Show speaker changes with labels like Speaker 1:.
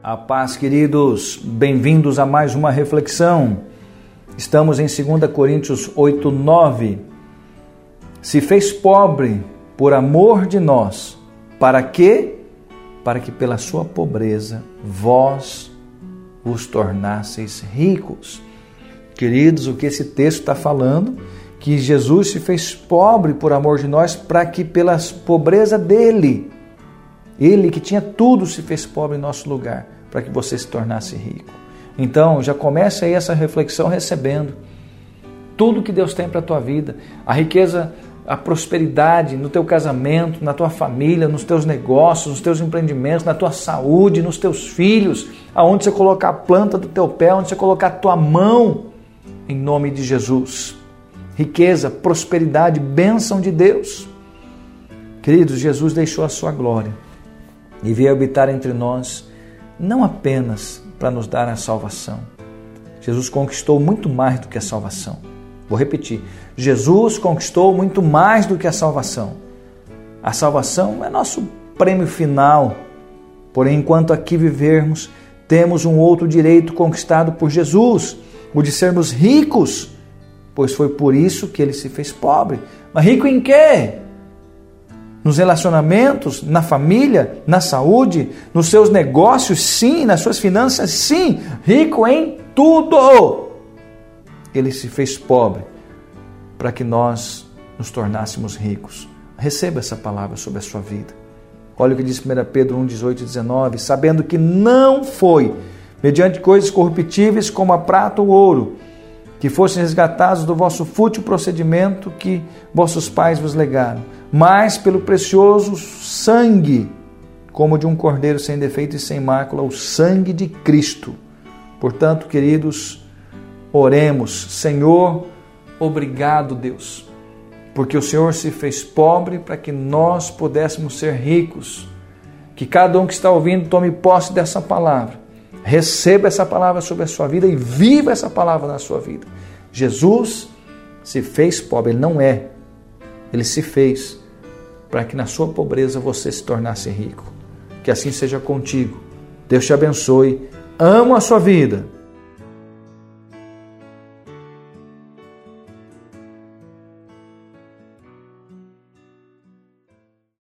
Speaker 1: A paz, queridos, bem-vindos a mais uma reflexão. Estamos em 2 Coríntios 8, 9. Se fez pobre por amor de nós, para quê? Para que pela sua pobreza vós os tornasseis ricos. Queridos, o que esse texto está falando? Que Jesus se fez pobre por amor de nós, para que pela pobreza dele ele que tinha tudo se fez pobre em nosso lugar para que você se tornasse rico. Então, já comece aí essa reflexão recebendo tudo que Deus tem para a tua vida, a riqueza, a prosperidade no teu casamento, na tua família, nos teus negócios, nos teus empreendimentos, na tua saúde, nos teus filhos, aonde você colocar a planta do teu pé, onde você colocar a tua mão, em nome de Jesus. Riqueza, prosperidade, bênção de Deus. Queridos, Jesus deixou a sua glória e veio habitar entre nós, não apenas para nos dar a salvação. Jesus conquistou muito mais do que a salvação. Vou repetir: Jesus conquistou muito mais do que a salvação. A salvação é nosso prêmio final. Porém, enquanto aqui vivermos, temos um outro direito conquistado por Jesus, o de sermos ricos, pois foi por isso que ele se fez pobre. Mas rico em quê? Nos relacionamentos, na família, na saúde, nos seus negócios, sim, nas suas finanças, sim, rico em tudo. Ele se fez pobre para que nós nos tornássemos ricos. Receba essa palavra sobre a sua vida. Olha o que diz 1 Pedro 1, 18 e 19: sabendo que não foi mediante coisas corruptíveis como a prata ou ouro que fossem resgatados do vosso fútil procedimento que vossos pais vos legaram, mas pelo precioso sangue, como de um cordeiro sem defeito e sem mácula, o sangue de Cristo. Portanto, queridos, oremos, Senhor, obrigado, Deus, porque o Senhor se fez pobre para que nós pudéssemos ser ricos. Que cada um que está ouvindo tome posse dessa palavra Receba essa palavra sobre a sua vida e viva essa palavra na sua vida. Jesus se fez pobre, ele não é. Ele se fez para que na sua pobreza você se tornasse rico. Que assim seja contigo. Deus te abençoe. Amo a sua vida